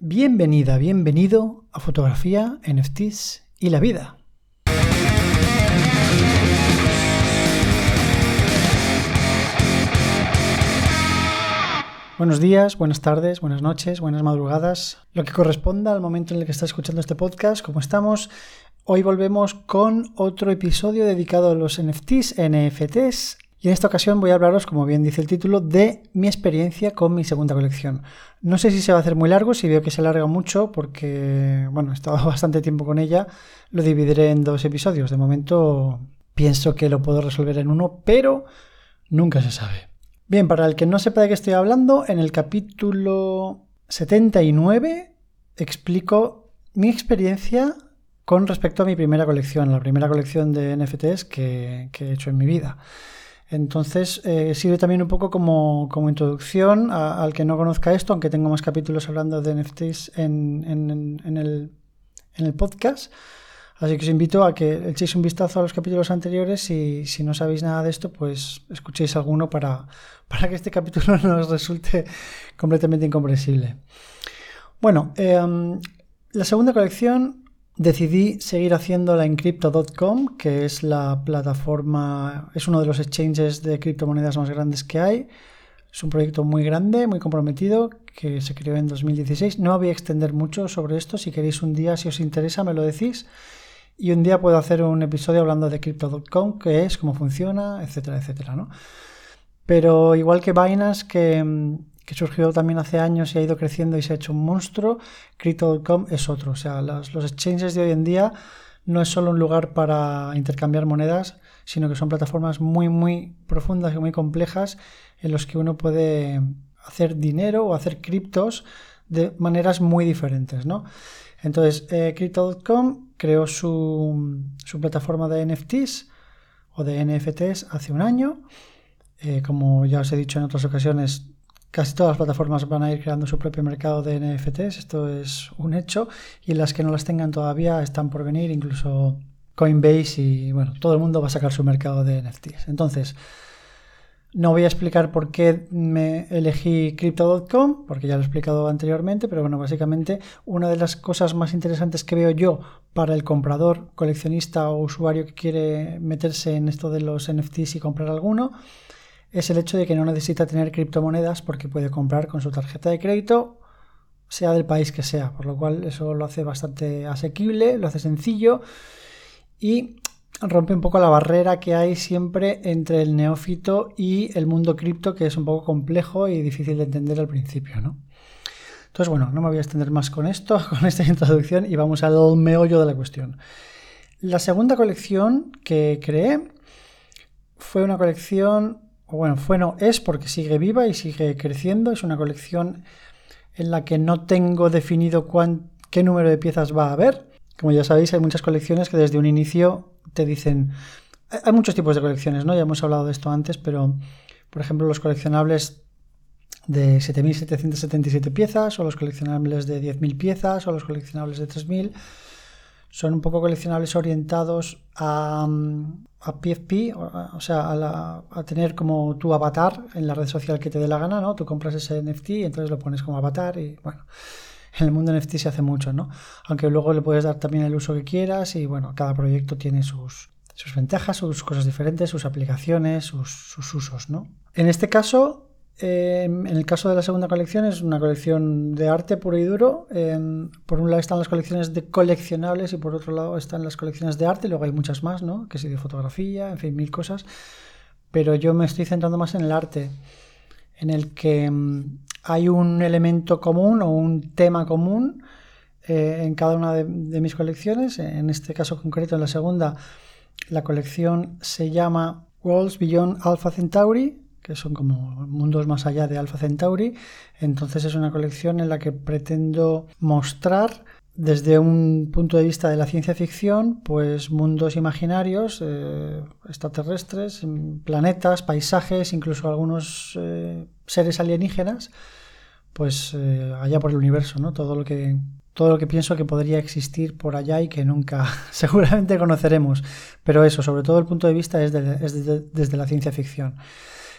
Bienvenida, bienvenido a Fotografía, NFTs y la vida. Buenos días, buenas tardes, buenas noches, buenas madrugadas, lo que corresponda al momento en el que estás escuchando este podcast, ¿cómo estamos? Hoy volvemos con otro episodio dedicado a los NFTs, NFTs, y en esta ocasión voy a hablaros, como bien dice el título, de mi experiencia con mi segunda colección. No sé si se va a hacer muy largo, si veo que se alarga mucho, porque, bueno, he estado bastante tiempo con ella, lo dividiré en dos episodios. De momento pienso que lo puedo resolver en uno, pero nunca se sabe. Bien, para el que no sepa de qué estoy hablando, en el capítulo 79 explico mi experiencia con respecto a mi primera colección, la primera colección de NFTs que, he hecho en mi vida. Entonces, eh, sirve también un poco como, introducción al que no conozca esto, aunque tengo más capítulos hablando de NFTs en, el, en el podcast. Así que os invito a que echéis un vistazo a los capítulos anteriores y si no sabéis nada de esto, pues escuchéis alguno para, para que este capítulo no os resulte completamente incomprensible. Bueno, em, la segunda colección decidí seguir haciéndola en crypto.com, que es la plataforma, es uno de los exchanges de criptomonedas más grandes que hay. Es un proyecto muy grande, muy comprometido, que se creó en 2016. No voy a extender mucho sobre esto. Si queréis un día, si os interesa, me lo decís. Y un día puedo hacer un episodio hablando de Crypto.com, qué es, cómo funciona, etcétera, etcétera, ¿no? Pero igual que Binance, que, que, surgió también hace años y ha ido creciendo y se ha hecho un monstruo, Crypto.com es otro. O sea, los, los exchanges de hoy en día no es solo un lugar para intercambiar monedas, sino que son plataformas muy, muy profundas y muy complejas en los que uno puede hacer dinero o hacer criptos de maneras muy diferentes, ¿no? Entonces, eh, Crypto.com creó su, plataforma de NFTs o de NFTs hace un año. Eh, como ya os he dicho en otras ocasiones, casi todas las plataformas van a ir creando su propio mercado de NFTs. Esto es un hecho. Y las que no las tengan todavía están por venir, incluso Coinbase y bueno, todo el mundo va a sacar su mercado de NFTs. Entonces, no voy a explicar por qué me elegí crypto.com, porque ya lo he explicado anteriormente, pero bueno, básicamente una de las cosas más interesantes que veo yo para el comprador, coleccionista o usuario que quiere meterse en esto de los NFTs y comprar alguno, es el hecho de que no necesita tener criptomonedas porque puede comprar con su tarjeta de crédito, sea del país que sea, por lo cual eso lo hace bastante asequible, lo hace sencillo y rompe un poco la barrera que hay siempre entre el neófito y el mundo cripto, que es un poco complejo y difícil de entender al principio, ¿no? Entonces, bueno, no me voy a extender más con esto, con esta introducción, y vamos al meollo de la cuestión. La segunda colección que creé fue una colección, o bueno, fue no, es porque sigue viva y sigue creciendo, es una colección en la que no tengo definido qué número de piezas va a haber. Como ya sabéis, hay muchas colecciones que desde un inicio te dicen... Hay muchos tipos de colecciones, ¿no? Ya hemos hablado de esto antes, pero por ejemplo los coleccionables de 7.777 piezas o los coleccionables de 10.000 piezas o los coleccionables de 3.000 son un poco coleccionables orientados a, a PFP, o sea, a, a, tener como tu avatar en la red social que te dé la gana, ¿no? Tú compras ese NFT y entonces lo pones como avatar y bueno, en el mundo NFT se hace mucho, ¿no? Aunque luego le puedes dar también el uso que quieras y bueno, cada proyecto tiene sus, sus ventajas, sus cosas diferentes, sus aplicaciones, sus, usos, ¿no? En este caso, em, en el caso de la segunda colección, es una colección de arte puro y duro. por un lado están las colecciones de coleccionables y por otro lado están las colecciones de arte. Luego hay muchas más, ¿no? Que sí, de fotografía, en fin, mil cosas. Pero yo me estoy centrando más en el arte, en el que em, hay un elemento común o un tema común eh, en cada una de, mis colecciones. En este caso concreto, en la segunda, la colección se llama Worlds Beyond Alpha Centauri, que son como mundos más allá de Alpha Centauri. Entonces es una colección en la que pretendo mostrar desde un punto de vista de la ciencia ficción, pues mundos imaginarios, eh, extraterrestres, planetas, paisajes, incluso algunos eh, seres alienígenas, pues eh, allá por el universo, ¿no? Todo lo que todo lo que pienso que podría existir por allá y que nunca seguramente conoceremos. Pero eso, sobre todo el punto de vista es, desde la ciencia ficción.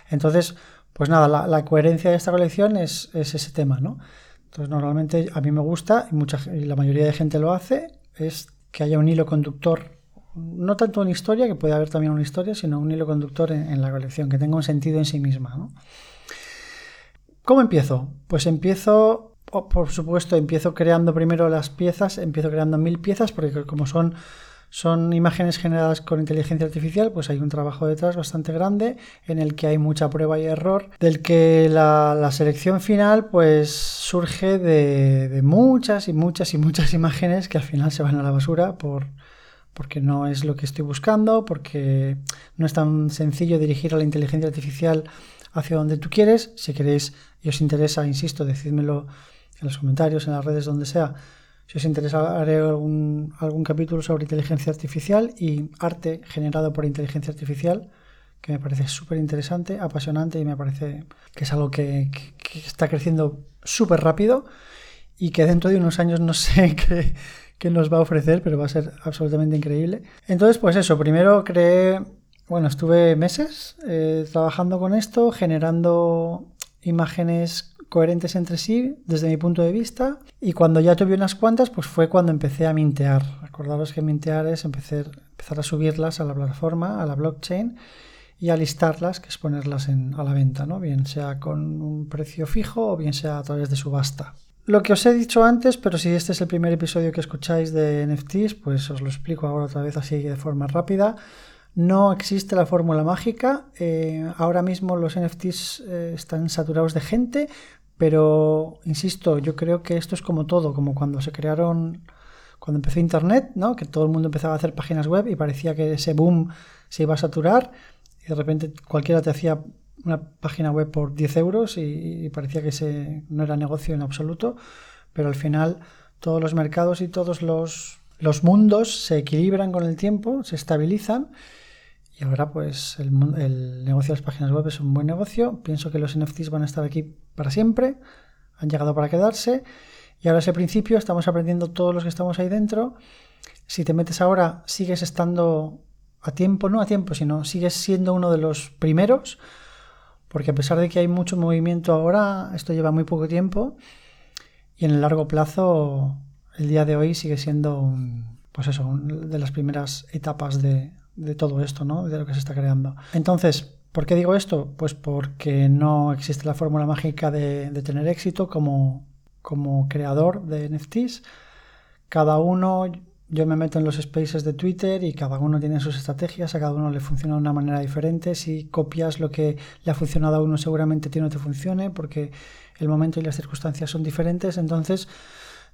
Entonces, pues nada, la, coherencia de esta colección es, ese tema, ¿no? Entonces, normalmente a mí me gusta, y, mucha, la mayoría de gente lo hace, es que haya un hilo conductor, no tanto una historia, que puede haber también una historia, sino un hilo conductor en, la colección, que tenga un sentido en sí misma. ¿no? ¿Cómo empiezo? Pues empiezo, por supuesto, empiezo creando primero las piezas, empiezo creando mil piezas, porque como son son imágenes generadas con inteligencia artificial, pues hay un trabajo detrás bastante grande en el que hay mucha prueba y error, del que la, selección final pues surge de, muchas y muchas y muchas imágenes que al final se van a la basura por, porque no es lo que estoy buscando, porque no es tan sencillo dirigir a la inteligencia artificial hacia donde tú quieres. Si queréis y os interesa, insisto, decídmelo en los comentarios, en las redes, donde sea si os interesa, haré algún, algún capítulo sobre inteligencia artificial y arte generado por inteligencia artificial, que me parece súper interesante, apasionante y me parece que es algo que, está creciendo súper rápido y que dentro de unos años no sé qué, nos va a ofrecer, pero va a ser absolutamente increíble. Entonces, pues eso, primero creé, bueno, estuve meses eh, trabajando con esto, generando imágenes coherentes entre sí desde mi punto de vista y cuando ya tuve unas cuantas pues fue cuando empecé a mintear. Acordaros que mintear es empezar, a subirlas a la plataforma, a la blockchain y a listarlas, que es ponerlas en, a la venta, ¿no? bien sea con un precio fijo o bien sea a través de subasta. Lo que os he dicho antes, pero si este es el primer episodio que escucháis de NFTs, pues os lo explico ahora otra vez así de forma rápida. No existe la fórmula mágica. Eh, ahora mismo los NFTs eh, están saturados de gente, pero, insisto, yo creo que esto es como todo, como cuando se crearon, cuando empezó Internet, ¿no? que todo el mundo empezaba a hacer páginas web y parecía que ese boom se iba a saturar y de repente cualquiera te hacía una página web por 10 euros y, parecía que ese no era negocio en absoluto, pero al final todos los mercados y todos los, los mundos se equilibran con el tiempo, se estabilizan y ahora pues el, el, negocio de las páginas web es un buen negocio. Pienso que los NFTs van a estar aquí para siempre, han llegado para quedarse. Y ahora ese principio, estamos aprendiendo todos los que estamos ahí dentro. Si te metes ahora, sigues estando a tiempo, no a tiempo, sino sigues siendo uno de los primeros, porque a pesar de que hay mucho movimiento ahora, esto lleva muy poco tiempo y en el largo plazo, el día de hoy sigue siendo, pues eso, de las primeras etapas de, de todo esto, ¿no? De lo que se está creando. Entonces, ¿por qué digo esto? Pues porque no existe la fórmula mágica de, tener éxito como, como creador de NFTs. Cada uno, yo me meto en los spaces de Twitter y cada uno tiene sus estrategias, a cada uno le funciona de una manera diferente. Si copias lo que le ha funcionado a uno, seguramente a ti no te funcione porque el momento y las circunstancias son diferentes. Entonces,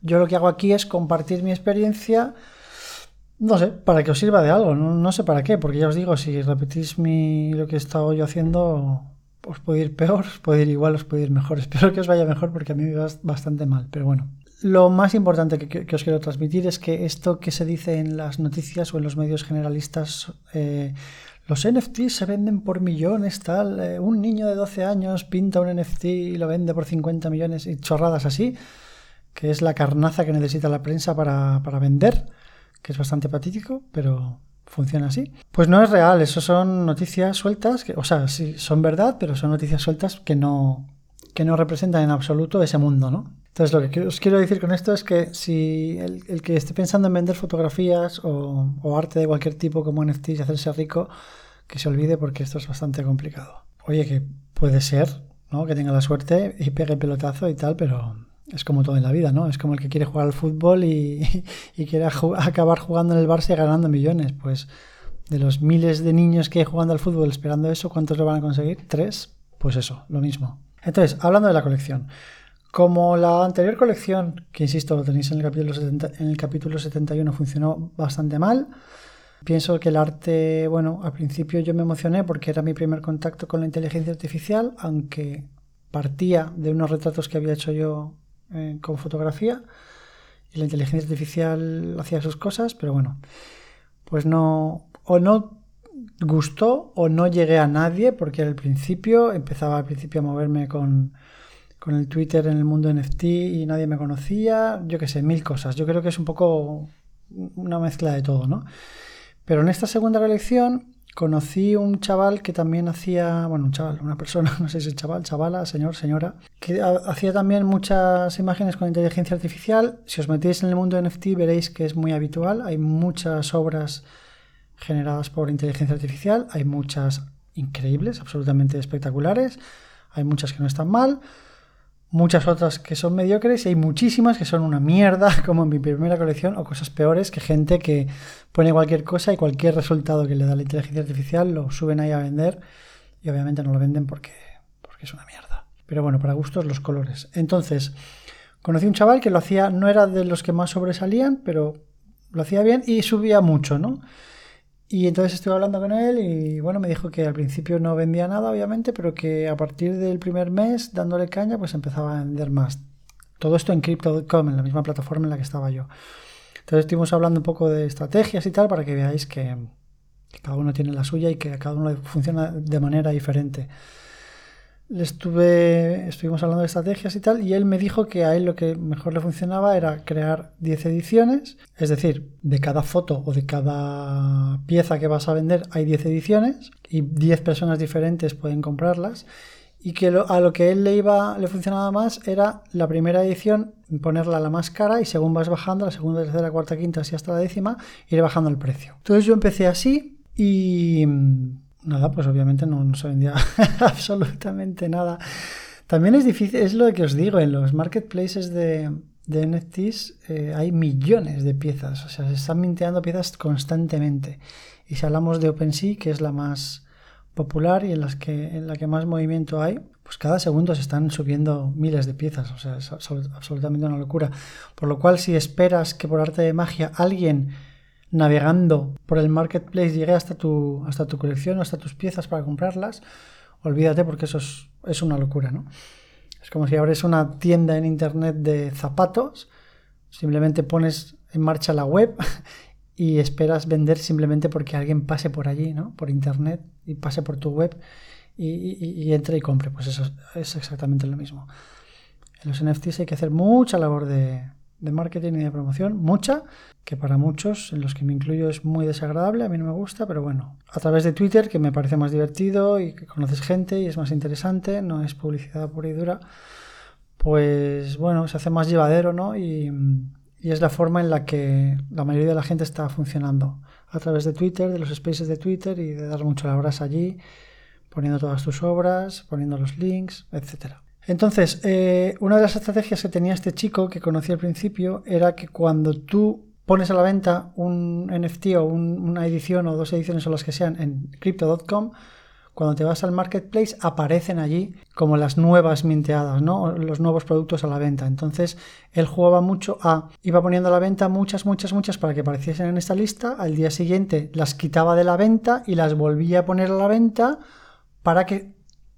yo lo que hago aquí es compartir mi experiencia no sé, para que os sirva de algo, no, sé para qué, porque ya os digo, si repetís mi, lo que he estado yo haciendo, os puede ir peor, os puede ir igual, os puede ir mejor. Espero que os vaya mejor porque a mí me va bastante mal, pero bueno. Lo más importante que, os quiero transmitir es que esto que se dice en las noticias o en los medios generalistas, eh, los NFTs se venden por millones, tal, eh, un niño de 12 años pinta un NFT y lo vende por 50 millones y chorradas así, que es la carnaza que necesita la prensa para, para vender que es bastante patético, pero funciona así. Pues no es real, eso son noticias sueltas, que, o sea, sí, son verdad, pero son noticias sueltas que no, que no representan en absoluto ese mundo, ¿no? Entonces, lo que os quiero decir con esto es que si el, que esté pensando en vender fotografías o, arte de cualquier tipo como NFT y hacerse rico, que se olvide porque esto es bastante complicado. Oye, que puede ser, ¿no? Que tenga la suerte y pegue pelotazo y tal, pero es como todo en la vida, ¿no? Es como el que quiere jugar al fútbol y, quiere acabar jugando en el Barça y ganando millones. Pues de los miles de niños que hay jugando al fútbol esperando eso, ¿cuántos lo van a conseguir? ¿Tres? Pues eso, lo mismo. Entonces, hablando de la colección. Como la anterior colección, que insisto, lo tenéis en el capítulo, en el capítulo 71, funcionó bastante mal, pienso que el arte, bueno, al principio yo me emocioné porque era mi primer contacto con la inteligencia artificial, aunque partía de unos retratos que había hecho yo eh, con fotografía y la inteligencia artificial hacía sus cosas, pero bueno, pues no, o no gustó o no llegué a nadie porque al principio empezaba al principio a moverme con, con el Twitter en el mundo NFT y nadie me conocía, yo qué sé, mil cosas. Yo creo que es un poco una mezcla de todo, ¿no? Pero en esta segunda colección, conocí un chaval que también hacía, bueno, un chaval, una persona, no sé si es chaval, chavala, señor, señora, que hacía también muchas imágenes con inteligencia artificial. Si os metéis en el mundo de NFT veréis que es muy habitual. Hay muchas obras generadas por inteligencia artificial, hay muchas increíbles, absolutamente espectaculares, hay muchas que no están mal muchas otras que son mediocres y hay muchísimas que son una mierda, como en mi primera colección, o cosas peores que gente que pone cualquier cosa y cualquier resultado que le da la inteligencia artificial lo suben ahí a vender y obviamente no lo venden porque, porque es una mierda. Pero bueno, para gustos los colores. Entonces, conocí un chaval que lo hacía, no era de los que más sobresalían, pero lo hacía bien y subía mucho, ¿no? Y entonces estuve hablando con él y bueno, me dijo que al principio no vendía nada, obviamente, pero que a partir del primer mes, dándole caña, pues empezaba a vender más. Todo esto en Crypto.com, en la misma plataforma en la que estaba yo. Entonces estuvimos hablando un poco de estrategias y tal para que veáis que, cada uno tiene la suya y que cada uno funciona de manera diferente le estuve, estuvimos hablando de estrategias y tal, y él me dijo que a él lo que mejor le funcionaba era crear 10 ediciones, es decir, de cada foto o de cada pieza que vas a vender hay 10 ediciones y 10 personas diferentes pueden comprarlas. Y que a lo que él le iba, le funcionaba más era la primera edición, ponerla la más cara y según vas bajando, la segunda, tercera, cuarta, quinta, así hasta la décima, ir bajando el precio. Entonces yo empecé así y nada, pues obviamente no, se vendía absolutamente nada. También es difícil, es lo que os digo, en los marketplaces de, de NFTs eh, hay millones de piezas, o sea, se están minteando piezas constantemente. Y si hablamos de OpenSea, que es la más popular y en, las que, en la que más movimiento hay, pues cada segundo se están subiendo miles de piezas, o sea, es absolutamente una locura. Por lo cual, si esperas que por arte de magia alguien navegando por el marketplace llegue hasta tu, hasta tu colección o hasta tus piezas para comprarlas, olvídate porque eso es, una locura, ¿no? Es como si abres una tienda en internet de zapatos, simplemente pones en marcha la web y esperas vender simplemente porque alguien pase por allí, ¿no? Por internet y pase por tu web y, entre y compre. Pues eso es exactamente lo mismo. En los NFTs hay que hacer mucha labor de, de marketing y de promoción, mucha, que para muchos, en los que me incluyo, es muy desagradable, a mí no me gusta, pero bueno, a través de Twitter, que me parece más divertido y que conoces gente y es más interesante, no es publicidad pura y dura, pues bueno, se hace más llevadero, ¿no? Y, y es la forma en la que la mayoría de la gente está funcionando, a través de Twitter, de los spaces de Twitter y de dar mucho la brasa allí, poniendo todas tus obras, poniendo los links, etcétera. Entonces, eh, una de las estrategias que tenía este chico que conocí al principio era que cuando tú pones a la venta un NFT o una edición o dos ediciones o las que sean en crypto.com, cuando te vas al marketplace aparecen allí como las nuevas minteadas, ¿no? Los nuevos productos a la venta. Entonces él jugaba mucho a, iba poniendo a la venta muchas, muchas, muchas para que apareciesen en esta lista, al día siguiente las quitaba de la venta y las volvía a poner a la venta para que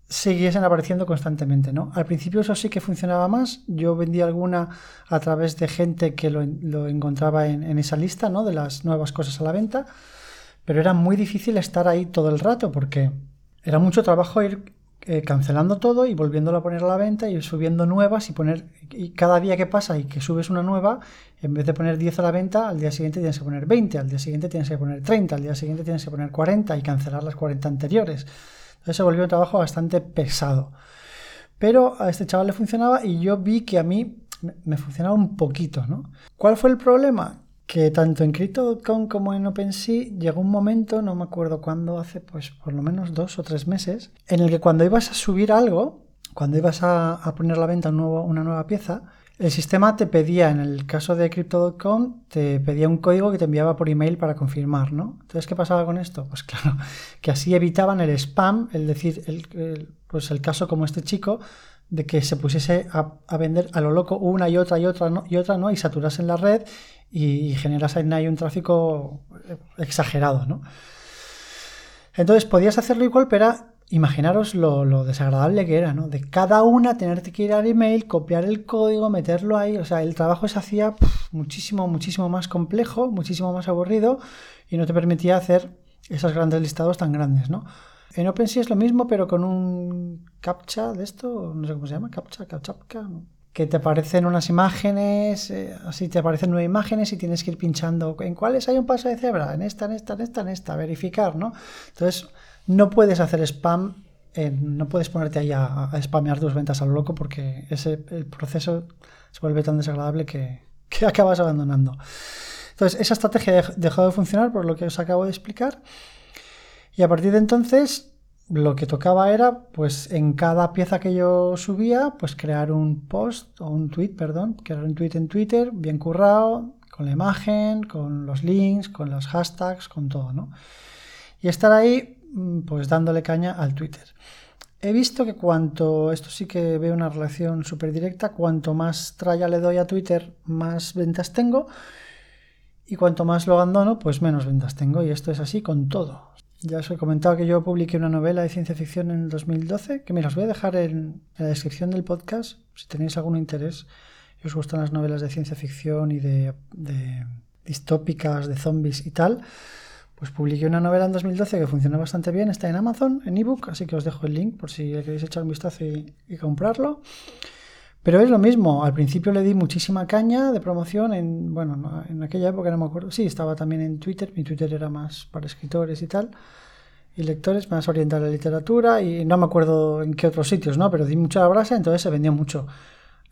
siguiesen apareciendo constantemente, ¿no? Al principio eso sí que funcionaba más. Yo vendía alguna a través de gente que lo, encontraba en, esa lista, ¿no? De las nuevas cosas a la venta. Pero era muy difícil estar ahí todo el rato porque era mucho trabajo ir eh, cancelando todo y volviéndolo a poner a la venta y subiendo nuevas y poner... Y cada día que pasa y que subes una nueva, en vez de poner 10 a la venta, al día siguiente tienes que poner 20, al día siguiente tienes que poner 30, al día siguiente tienes que poner 40 y cancelar las 40 anteriores. Se volvió un trabajo bastante pesado. Pero a este chaval le funcionaba y yo vi que a mí me funcionaba un poquito, ¿no? ¿Cuál fue el problema? Que tanto en Crypto.com como en OpenSea llegó un momento, no me acuerdo cuándo, hace pues por lo menos dos o tres meses, en el que cuando ibas a subir algo, cuando ibas a, poner a la venta una nueva pieza, el sistema te pedía, en el caso de Crypto.com, te pedía un código que te enviaba por email para confirmar, ¿no? Entonces, ¿qué pasaba con esto? Pues claro, que así evitaban el spam, es decir, el, pues el caso como este chico, de que se pusiese a, vender a lo loco una y otra y otra y otra, ¿no? Y saturase en la red y, generas ahí un tráfico exagerado, ¿no? Entonces podías hacerlo igual, pero imaginaros lo, desagradable que era, ¿no? De cada una tener que ir al email, copiar el código, meterlo ahí. O sea, el trabajo se hacía muchísimo, muchísimo más complejo, muchísimo más aburrido y no te permitía hacer esos grandes listados tan grandes, ¿no? En OpenSea es lo mismo, pero con un captcha de esto, no sé cómo se llama, captcha, captcha, que te aparecen unas imágenes, eh, así te aparecen nueve imágenes y tienes que ir pinchando en cuáles hay un paso de cebra, en esta, en esta, en esta, en esta, verificar, ¿no? Entonces, no puedes hacer spam, no puedes ponerte ahí a, a, spamear tus ventas a lo loco porque ese, el proceso se vuelve tan desagradable que, acabas abandonando. Entonces, esa estrategia dejó de funcionar por lo que os acabo de explicar. Y a partir de entonces lo que tocaba era, pues en cada pieza que yo subía, pues crear un post o un tweet, perdón, crear un tweet en Twitter, bien currado, con la imagen, con los links, con los hashtags, con todo, ¿no? Y estar ahí, pues dándole caña al Twitter. He visto que cuanto, esto sí que veo una relación súper directa, cuanto más tralla le doy a Twitter, más ventas tengo. Y cuanto más lo abandono, pues menos ventas tengo. Y esto es así con todo. Ya os he comentado que yo publiqué una novela de ciencia ficción en el 2012, que me las voy a dejar en, la descripción del podcast, si tenéis algún interés os gustan las novelas de ciencia ficción y de, distópicas, de zombies y tal. Pues publiqué una novela en 2012 que funciona bastante bien, está en Amazon, en ebook, así que os dejo el link por si queréis echar un vistazo y, y comprarlo. Pero es lo mismo, al principio le di muchísima caña de promoción en, bueno, en aquella época no me acuerdo, sí, estaba también en Twitter, mi Twitter era más para escritores y tal, y lectores, más orientado a la literatura, y no me acuerdo en qué otros sitios, ¿no? Pero di mucha brasa, entonces se vendió mucho.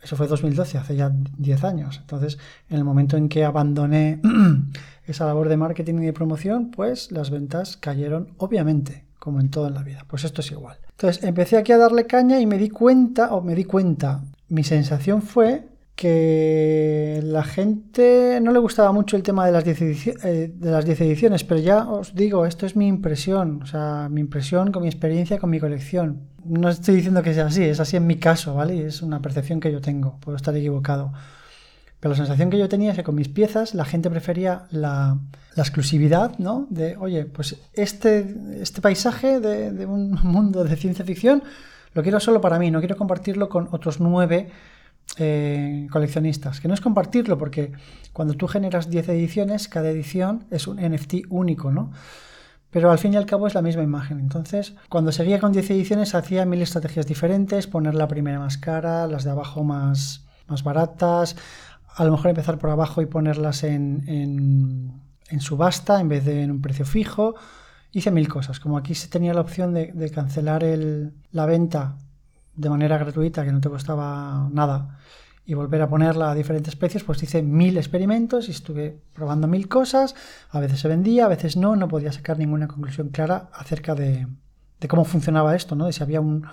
Eso fue 2012, hace ya 10 años. Entonces, en el momento en que abandoné esa labor de marketing y de promoción, pues las ventas cayeron, obviamente, como en todo en la vida. Pues esto es igual. Entonces, empecé aquí a darle caña y me di cuenta, o me di cuenta, mi sensación fue que la gente no le gustaba mucho el tema de las 10 eh, de las ediciones, pero ya os digo, esto es mi impresión, o sea, mi impresión con mi experiencia, con mi colección. No estoy diciendo que sea así, es así en mi caso, ¿vale? Es una percepción que yo tengo, puedo estar equivocado. Pero la sensación que yo tenía es que con mis piezas la gente prefería la, exclusividad, ¿no? De, oye, pues este, este paisaje de, de un mundo de ciencia ficción lo quiero solo para mí, no quiero compartirlo con otros nueve eh, coleccionistas. Que no es compartirlo, porque cuando tú generas 10 ediciones, cada edición es un NFT único, ¿no? Pero al fin y al cabo es la misma imagen. Entonces, cuando seguía con 10 ediciones, hacía mil estrategias diferentes, poner la primera más cara, las de abajo más, más baratas, a lo mejor empezar por abajo y ponerlas en, en, en subasta en vez de en un precio fijo hice mil cosas. Como aquí se tenía la opción de, cancelar la venta de manera gratuita, que no te costaba nada, y volver a ponerla a diferentes precios, pues hice mil experimentos y estuve probando mil cosas. A veces se vendía, a veces no, no podía sacar ninguna conclusión clara acerca de, cómo funcionaba esto, ¿no? De si había un,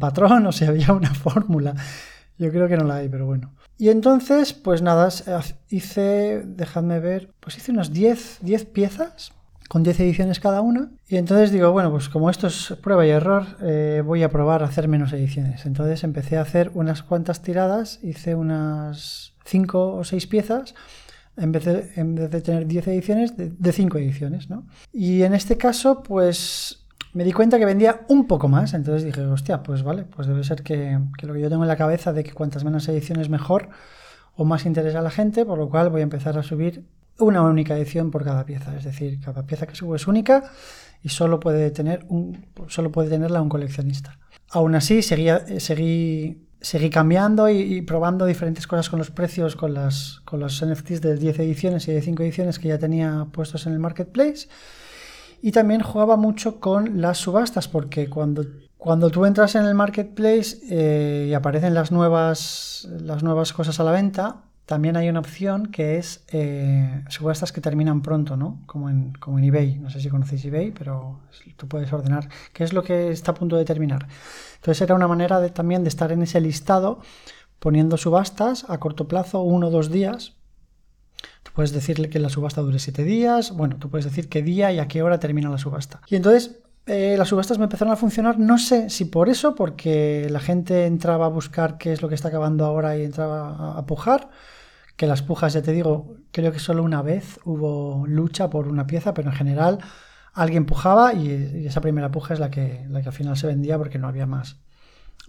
patrón o si había una fórmula. Yo creo que no la hay, pero bueno. Y entonces, pues nada, hice, dejadme ver, pues hice unas 10, 10 piezas con 10 ediciones cada una. Y entonces digo, bueno, pues como esto es prueba y error, eh, voy a probar a hacer menos ediciones. Entonces empecé a hacer unas cuantas tiradas, hice unas 5 o 6 piezas. En vez, de, tener 10 ediciones, de 5 ediciones, ¿no? Y en este caso, pues me di cuenta que vendía un poco más. Entonces dije, hostia, pues vale, pues debe ser que, que lo que yo tengo en la cabeza de que cuantas menos ediciones mejor o más interesa a la gente, por lo cual voy a empezar a subir una única edición por cada pieza, es decir, cada pieza que subo es única y solo puede, tener un, solo puede tenerla un coleccionista. Aún así, seguía, seguí, seguí cambiando y, probando diferentes cosas con los precios, con, las, con los NFTs de 10 ediciones y de 5 ediciones que ya tenía puestos en el marketplace. Y también jugaba mucho con las subastas, porque cuando, cuando tú entras en el marketplace eh, y aparecen las nuevas, las nuevas cosas a la venta, también hay una opción que es eh, subastas que terminan pronto, ¿no? Como en, como en eBay. No sé si conocéis eBay, pero tú puedes ordenar qué es lo que está a punto de terminar. Entonces era una manera de, también de estar en ese listado poniendo subastas a corto plazo, uno o dos días. Tú puedes decirle que la subasta dure siete días. Bueno, tú puedes decir qué día y a qué hora termina la subasta. Y entonces eh, las subastas me empezaron a funcionar, no sé si por eso, porque la gente entraba a buscar qué es lo que está acabando ahora y entraba a pujar que las pujas, ya te digo, creo que solo una vez hubo lucha por una pieza, pero en general alguien pujaba y, esa primera puja es la que, la que al final se vendía porque no había más,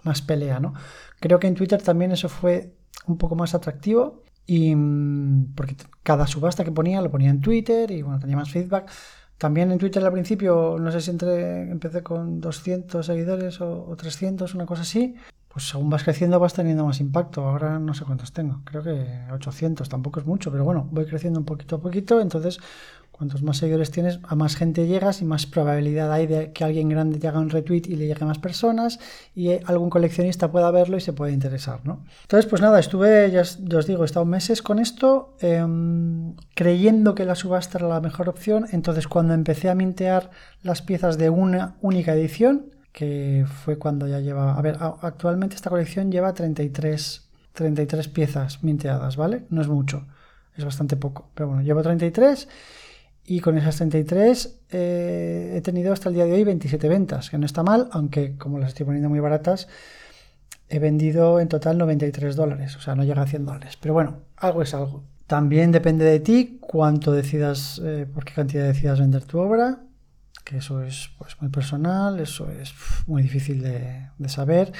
más pelea, ¿no? Creo que en Twitter también eso fue un poco más atractivo y mm, porque cada subasta que ponía lo ponía en Twitter y bueno, tenía más feedback. También en Twitter al principio, no sé si entre, empecé con 200 seguidores o, o 300, una cosa así, pues según vas creciendo vas teniendo más impacto. Ahora no sé cuántos tengo, creo que 800, tampoco es mucho, pero bueno, voy creciendo un poquito a poquito, entonces cuantos más seguidores tienes, a más gente llegas y más probabilidad hay de que alguien grande te haga un retweet y le llegue a más personas y algún coleccionista pueda verlo y se pueda interesar, ¿no? Entonces, pues nada, estuve, ya, os digo, he estado meses con esto, em, creyendo que la subasta era la mejor opción, entonces cuando empecé a mintear las piezas de una única edición, que fue cuando ya lleva... A ver, actualmente esta colección lleva 33, 33 piezas minteadas, ¿vale? No es mucho, es bastante poco, pero bueno, llevo 33 y con esas 33 eh, he tenido hasta el día de hoy 27 ventas, que no está mal, aunque como las estoy poniendo muy baratas, he vendido en total 93 dólares, o sea, no llega a 100 dólares, pero bueno, algo es algo. También depende de ti cuánto decidas, eh, por qué cantidad decidas vender tu obra que eso es pues, muy personal, eso es muy difícil de, saber.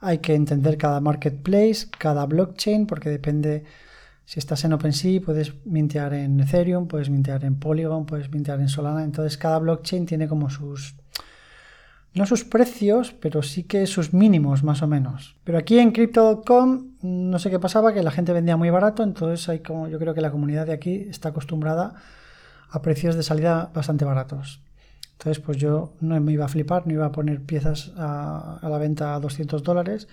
Hay que entender cada marketplace, cada blockchain, porque depende si estás en OpenSea, puedes mintear en Ethereum, puedes mintear en Polygon, puedes mintear en Solana. Entonces cada blockchain tiene como sus, no sus precios, pero sí que sus mínimos más o menos. Pero aquí en crypto.com no sé qué pasaba, que la gente vendía muy barato, entonces hay como yo creo que la comunidad de aquí está acostumbrada a precios de salida bastante baratos. Entonces, pues yo no me iba a flipar, no iba a poner piezas a, la venta a 200 dólares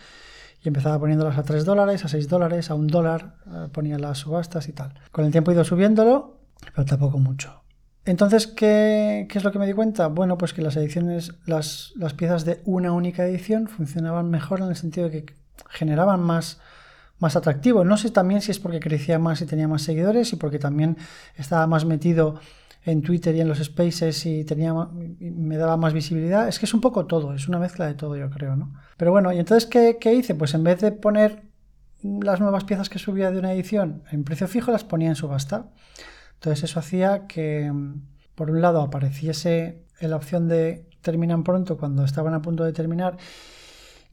y empezaba poniéndolas a 3 dólares, a 6 dólares, a 1 dólar, eh, ponía las subastas y tal. Con el tiempo he ido subiéndolo, pero tampoco mucho. Entonces, ¿qué, es lo que me di cuenta? Bueno, pues que las ediciones, las, las, piezas de una única edición funcionaban mejor en el sentido de que generaban más, más atractivo. No sé también si es porque crecía más y tenía más seguidores y porque también estaba más metido en Twitter y en los spaces y tenía me daba más visibilidad. Es que es un poco todo, es una mezcla de todo, yo creo, ¿no? Pero bueno, ¿y entonces qué, qué hice? Pues en vez de poner las nuevas piezas que subía de una edición en precio fijo, las ponía en subasta. Entonces eso hacía que, por un lado, apareciese la opción de terminan pronto cuando estaban a punto de terminar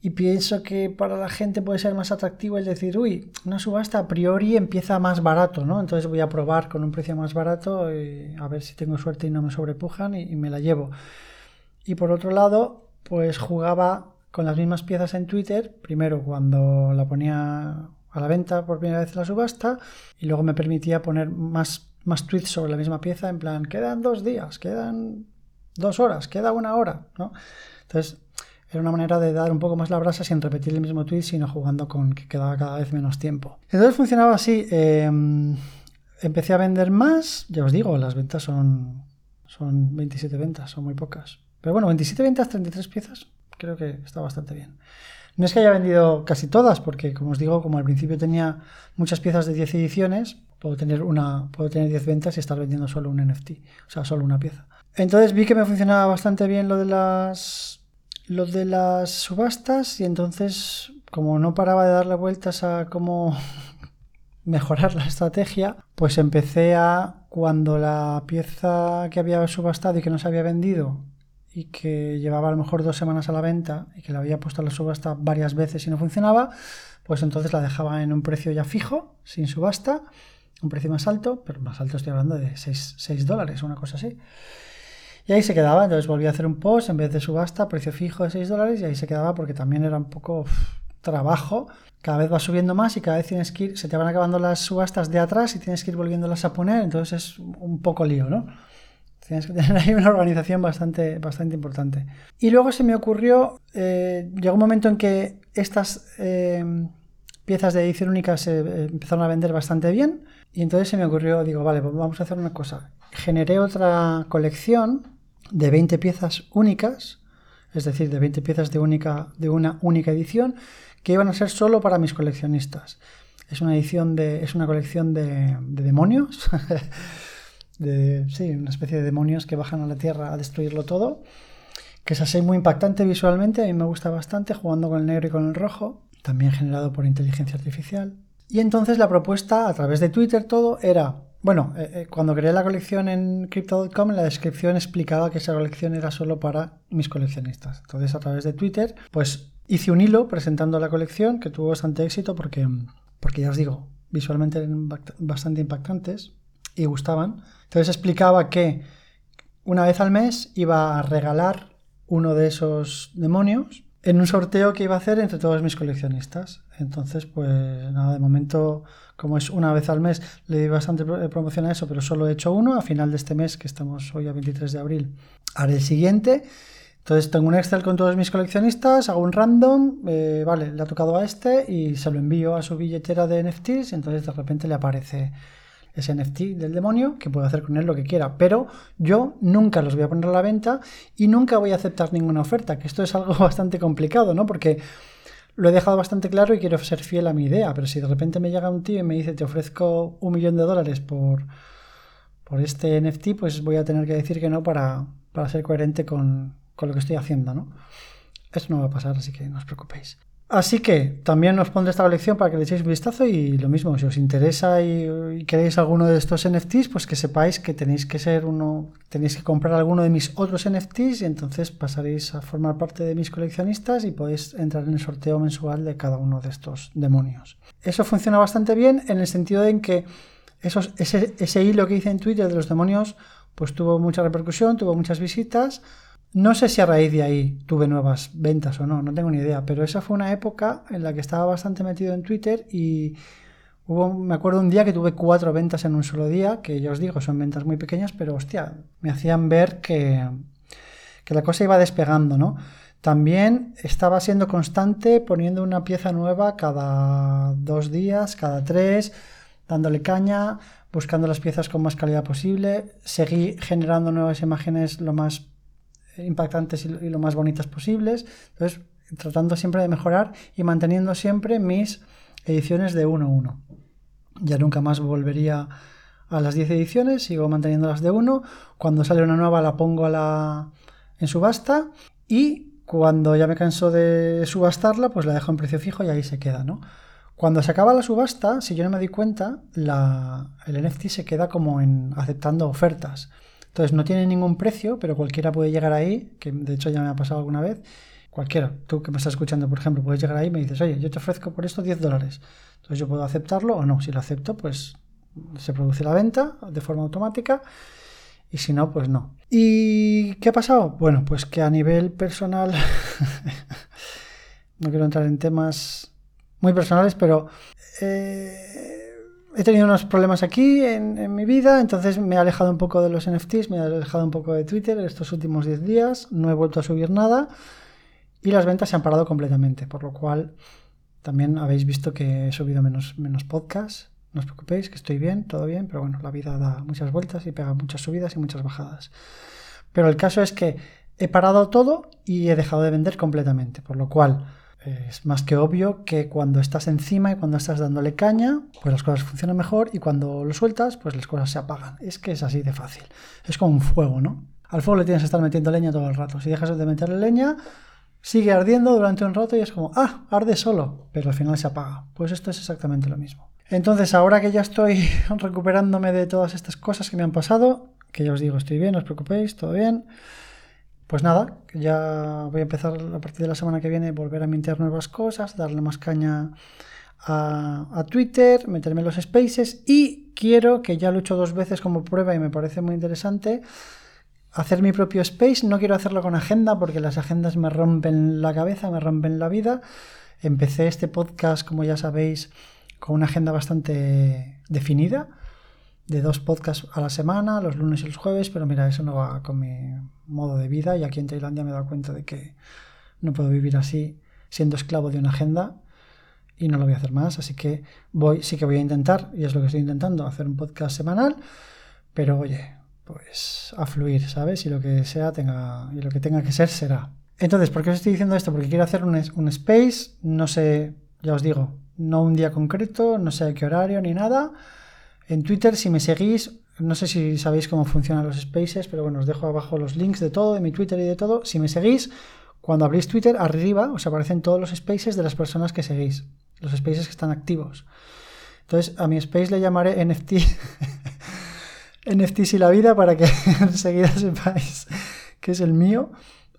y pienso que para la gente puede ser más atractivo el decir, uy, una subasta a priori empieza más barato, ¿no? Entonces voy a probar con un precio más barato y a ver si tengo suerte y no me sobrepujan y, me la llevo. Y por otro lado, pues jugaba con las mismas piezas en Twitter, primero cuando la ponía a la venta por primera vez la subasta y luego me permitía poner más, más tweets sobre la misma pieza en plan, quedan dos días, quedan dos horas, queda una hora, ¿no? Entonces era una manera de dar un poco más la brasa sin repetir el mismo tweet, sino jugando con que quedaba cada vez menos tiempo. Entonces funcionaba así. Em, empecé a vender más. Ya os digo, las ventas son, son 27 ventas, son muy pocas. Pero bueno, 27 ventas, 33 piezas, creo que está bastante bien. No es que haya vendido casi todas, porque como os digo, como al principio tenía muchas piezas de 10 ediciones, puedo tener, una, puedo tener 10 ventas y estar vendiendo solo un NFT, o sea, solo una pieza. Entonces vi que me funcionaba bastante bien lo de las lo de las subastas y entonces como no paraba de darle vueltas a cómo mejorar la estrategia, pues empecé a cuando la pieza que había subastado y que no se había vendido y que llevaba a lo mejor dos semanas a la venta y que la había puesto a la subasta varias veces y no funcionaba, pues entonces la dejaba en un precio ya fijo, sin subasta, un precio más alto, pero más alto estoy hablando de 6, 6 dólares, una cosa así. Y ahí se quedaba, entonces volví a hacer un post en vez de subasta, precio fijo de 6 dólares y ahí se quedaba porque también era un poco trabajo. Cada vez va subiendo más y cada vez tienes que ir, se te van acabando las subastas de atrás y tienes que ir volviéndolas a poner, entonces es un poco lío, ¿no? Tienes que tener ahí una organización bastante, bastante importante. Y luego se me ocurrió, eh, llegó un momento en que estas eh, piezas de edición única se eh, empezaron a vender bastante bien y entonces se me ocurrió, digo, vale, pues vamos a hacer una cosa generé otra colección de 20 piezas únicas, es decir, de 20 piezas de, única, de una única edición, que iban a ser solo para mis coleccionistas. Es una edición de. es una colección de, demonios. de, sí, una especie de demonios que bajan a la Tierra a destruirlo todo. Que es así muy impactante visualmente, a mí me gusta bastante, jugando con el negro y con el rojo, también generado por inteligencia artificial. Y entonces la propuesta a través de Twitter todo era bueno, eh, eh, cuando creé la colección en crypto.com, en la descripción explicaba que esa colección era solo para mis coleccionistas. Entonces, a través de Twitter, pues hice un hilo presentando la colección que tuvo bastante éxito porque, porque ya os digo, visualmente eran bastante impactantes y gustaban. Entonces explicaba que una vez al mes iba a regalar uno de esos demonios en un sorteo que iba a hacer entre todos mis coleccionistas. Entonces, pues nada, de momento, como es una vez al mes, le di bastante promoción a eso, pero solo he hecho uno. A final de este mes, que estamos hoy a 23 de abril, haré el siguiente. Entonces tengo un Excel con todos mis coleccionistas, hago un random, eh, vale, le ha tocado a este y se lo envío a su billetera de NFTs y entonces de repente le aparece ese NFT del demonio que puede hacer con él lo que quiera. Pero yo nunca los voy a poner a la venta y nunca voy a aceptar ninguna oferta, que esto es algo bastante complicado, ¿no? Porque lo he dejado bastante claro y quiero ser fiel a mi idea, pero si de repente me llega un tío y me dice te ofrezco un millón de dólares por, por este NFT, pues voy a tener que decir que no para, para ser coherente con, con lo que estoy haciendo, ¿no? Eso no va a pasar, así que no os preocupéis. Así que también os pondré esta lección para que le echéis un vistazo y lo mismo, si os interesa y, queréis alguno de estos NFTs, pues que sepáis que tenéis que ser uno, tenéis que comprar alguno de mis otros NFTs y entonces pasaréis a formar parte de mis coleccionistas y podéis entrar en el sorteo mensual de cada uno de estos demonios. Eso funciona bastante bien en el sentido de que esos, ese, ese hilo que hice en Twitter de los demonios, pues tuvo mucha repercusión, tuvo muchas visitas no sé si a raíz de ahí tuve nuevas ventas o no, no tengo ni idea, pero esa fue una época en la que estaba bastante metido en Twitter y hubo, me acuerdo un día que tuve cuatro ventas en un solo día, que ya os digo, son ventas muy pequeñas, pero hostia, me hacían ver que, que la cosa iba despegando, ¿no? También estaba siendo constante poniendo una pieza nueva cada dos días, cada tres, dándole caña, buscando las piezas con más calidad posible, seguí generando nuevas imágenes lo más impactantes y lo más bonitas posibles. Entonces, tratando siempre de mejorar y manteniendo siempre mis ediciones de 1-1. Ya nunca más volvería a las 10 ediciones, sigo manteniendo las de 1. Cuando sale una nueva la pongo a la, en subasta y cuando ya me canso de subastarla, pues la dejo en precio fijo y ahí se queda, ¿no? Cuando se acaba la subasta, si yo no me doy cuenta, la, el NFT se queda como en aceptando ofertas. Entonces no tiene ningún precio, pero cualquiera puede llegar ahí, que de hecho ya me ha pasado alguna vez. Cualquiera, tú que me estás escuchando, por ejemplo, puedes llegar ahí y me dices, oye, yo te ofrezco por esto 10 dólares. Entonces yo puedo aceptarlo o no. Si lo acepto, pues se produce la venta de forma automática y si no, pues no. ¿Y qué ha pasado? Bueno, pues que a nivel personal, no quiero entrar en temas muy personales, pero eh, he tenido unos problemas aquí en, mi vida, entonces me he alejado un poco de los NFTs, me he alejado un poco de Twitter estos últimos 10 días, no he vuelto a subir nada y las ventas se han parado completamente, por lo cual también habéis visto que he subido menos, menos podcasts. No os preocupéis, que estoy bien, todo bien, pero bueno, la vida da muchas vueltas y pega muchas subidas y muchas bajadas. Pero el caso es que he parado todo y he dejado de vender completamente, por lo cual es más que obvio que cuando estás encima y cuando estás dándole caña, pues las cosas funcionan mejor y cuando lo sueltas, pues las cosas se apagan. Es que es así de fácil. Es como un fuego, ¿no? Al fuego le tienes que estar metiendo leña todo el rato. Si dejas de meterle leña, sigue ardiendo durante un rato y es como, ah, arde solo, pero al final se apaga. Pues esto es exactamente lo mismo. Entonces, ahora que ya estoy recuperándome de todas estas cosas que me han pasado, que ya os digo, estoy bien, no os preocupéis, todo bien. Pues nada, ya voy a empezar a partir de la semana que viene volver a mintear nuevas cosas, darle más caña a, Twitter, meterme en los spaces y quiero, que ya lo he hecho dos veces como prueba y me parece muy interesante, hacer mi propio space. No quiero hacerlo con agenda porque las agendas me rompen la cabeza, me rompen la vida. Empecé este podcast, como ya sabéis, con una agenda bastante definida de dos podcasts a la semana, los lunes y los jueves, pero mira, eso no va con mi modo de vida y aquí en Tailandia me he dado cuenta de que no puedo vivir así siendo esclavo de una agenda y no lo voy a hacer más, así que voy, sí que voy a intentar, y es lo que estoy intentando, hacer un podcast semanal, pero oye, pues a fluir, ¿sabes? Y lo que sea tenga, y lo que tenga que ser será. Entonces, ¿por qué os estoy diciendo esto? Porque quiero hacer un, un space, no sé, ya os digo, no un día concreto, no sé a qué horario ni nada, en Twitter, si me seguís, no sé si sabéis cómo funcionan los spaces, pero bueno, os dejo abajo los links de todo, de mi Twitter y de todo. Si me seguís, cuando abrís Twitter, arriba os aparecen todos los spaces de las personas que seguís, los spaces que están activos. Entonces, a mi space le llamaré NFT. NFTs y la vida para que enseguida sepáis que es el mío,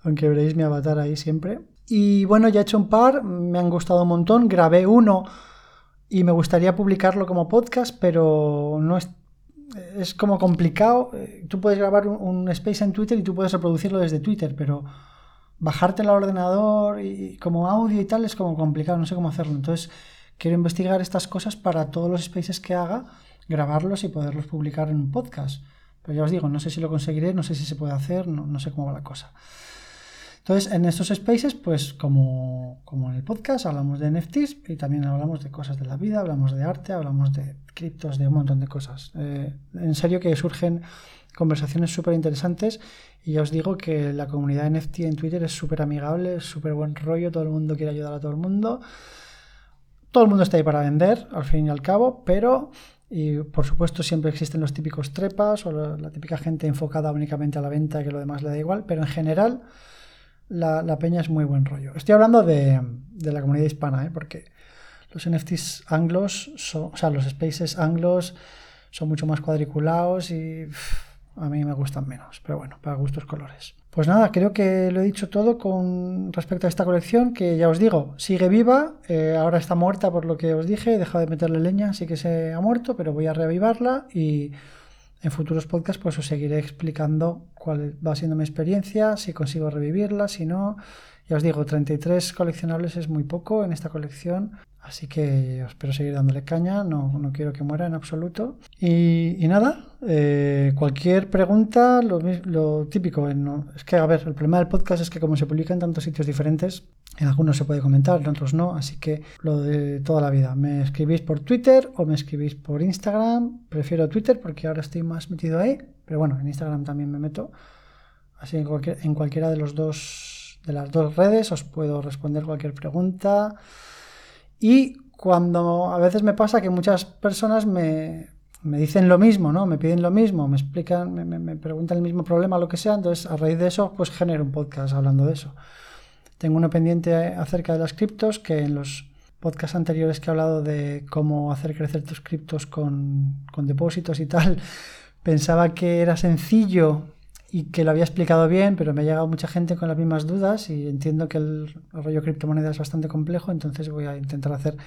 aunque veréis mi avatar ahí siempre. Y bueno, ya he hecho un par, me han gustado un montón. Grabé uno y me gustaría publicarlo como podcast, pero no es, es como complicado. Eh, tú puedes grabar un, space en Twitter y tú puedes reproducirlo desde Twitter, pero bajarte al ordenador y como audio y tal es como complicado, no sé cómo hacerlo. Entonces quiero investigar estas cosas para todos los spaces que haga, grabarlos y poderlos publicar en un podcast. Pero ya os digo, no sé si lo conseguiré, no sé si se puede hacer, no, no sé cómo va la cosa. Entonces, en estos spaces, pues como, como, en el podcast, hablamos de NFTs y también hablamos de cosas de la vida, hablamos de arte, hablamos de criptos, de un montón de cosas. Eh, en serio que surgen conversaciones súper interesantes y ya os digo que la comunidad NFT en Twitter es súper amigable, súper buen rollo, todo el mundo quiere ayudar a todo el mundo. Todo el mundo está ahí para vender, al fin y al cabo, pero y por supuesto siempre existen los típicos trepas o la, típica gente enfocada únicamente a la venta que lo demás le da igual, pero en general la, peña es muy buen rollo. Estoy hablando de, la comunidad hispana, ¿eh? porque los NFTs anglos, son, o sea, los spaces anglos son mucho más cuadriculados y a mí me gustan menos, pero bueno, para gustos colores. Pues nada, creo que lo he dicho todo con respecto a esta colección, que ya os digo, sigue viva, eh, ahora está muerta por lo que os dije, he dejado de meterle leña, así que se ha muerto, pero voy a reavivarla y en futuros podcasts pues os seguiré explicando cuál va siendo mi experiencia, si consigo revivirla, si no. Ya os digo, 33 coleccionables es muy poco en esta colección, así que espero seguir dándole caña, no, no quiero que muera en absoluto. Y, nada, eh, cualquier pregunta, lo, lo típico, es que a ver, el problema del podcast es que como se publica en tantos sitios diferentes, en algunos se puede comentar, en otros no, así que lo de toda la vida. Me escribís por Twitter o me escribís por Instagram. Prefiero Twitter porque ahora estoy más metido ahí, pero bueno, en Instagram también me meto. Así que en, cualquiera de los dos de las dos redes os puedo responder cualquier pregunta. Y cuando a veces me pasa que muchas personas me, dicen lo mismo, ¿no? Me piden lo mismo, me explican, me, me preguntan el mismo problema, lo que sea, entonces a raíz de eso, pues genero un podcast hablando de eso. Tengo uno pendiente acerca de las criptos, que en los podcasts anteriores que he hablado de cómo hacer crecer tus criptos con, depósitos y tal, pensaba que era sencillo y que lo había explicado bien, pero me ha llegado mucha gente con las mismas dudas y entiendo que el rollo criptomoneda es bastante complejo, entonces voy a intentar hacer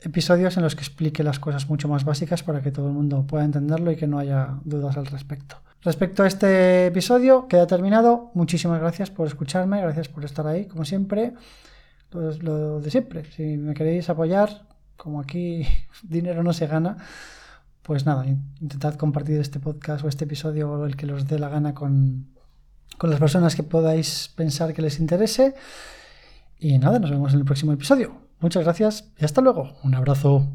episodios en los que explique las cosas mucho más básicas para que todo el mundo pueda entenderlo y que no haya dudas al respecto. Respecto a este episodio, queda terminado. Muchísimas gracias por escucharme, gracias por estar ahí, como siempre. Lo, de siempre. Si me queréis apoyar, como aquí dinero no se gana, pues nada, intentad compartir este podcast o este episodio o el que os dé la gana con, con las personas que podáis pensar que les interese. Y nada, nos vemos en el próximo episodio. Muchas gracias y hasta luego. Un abrazo.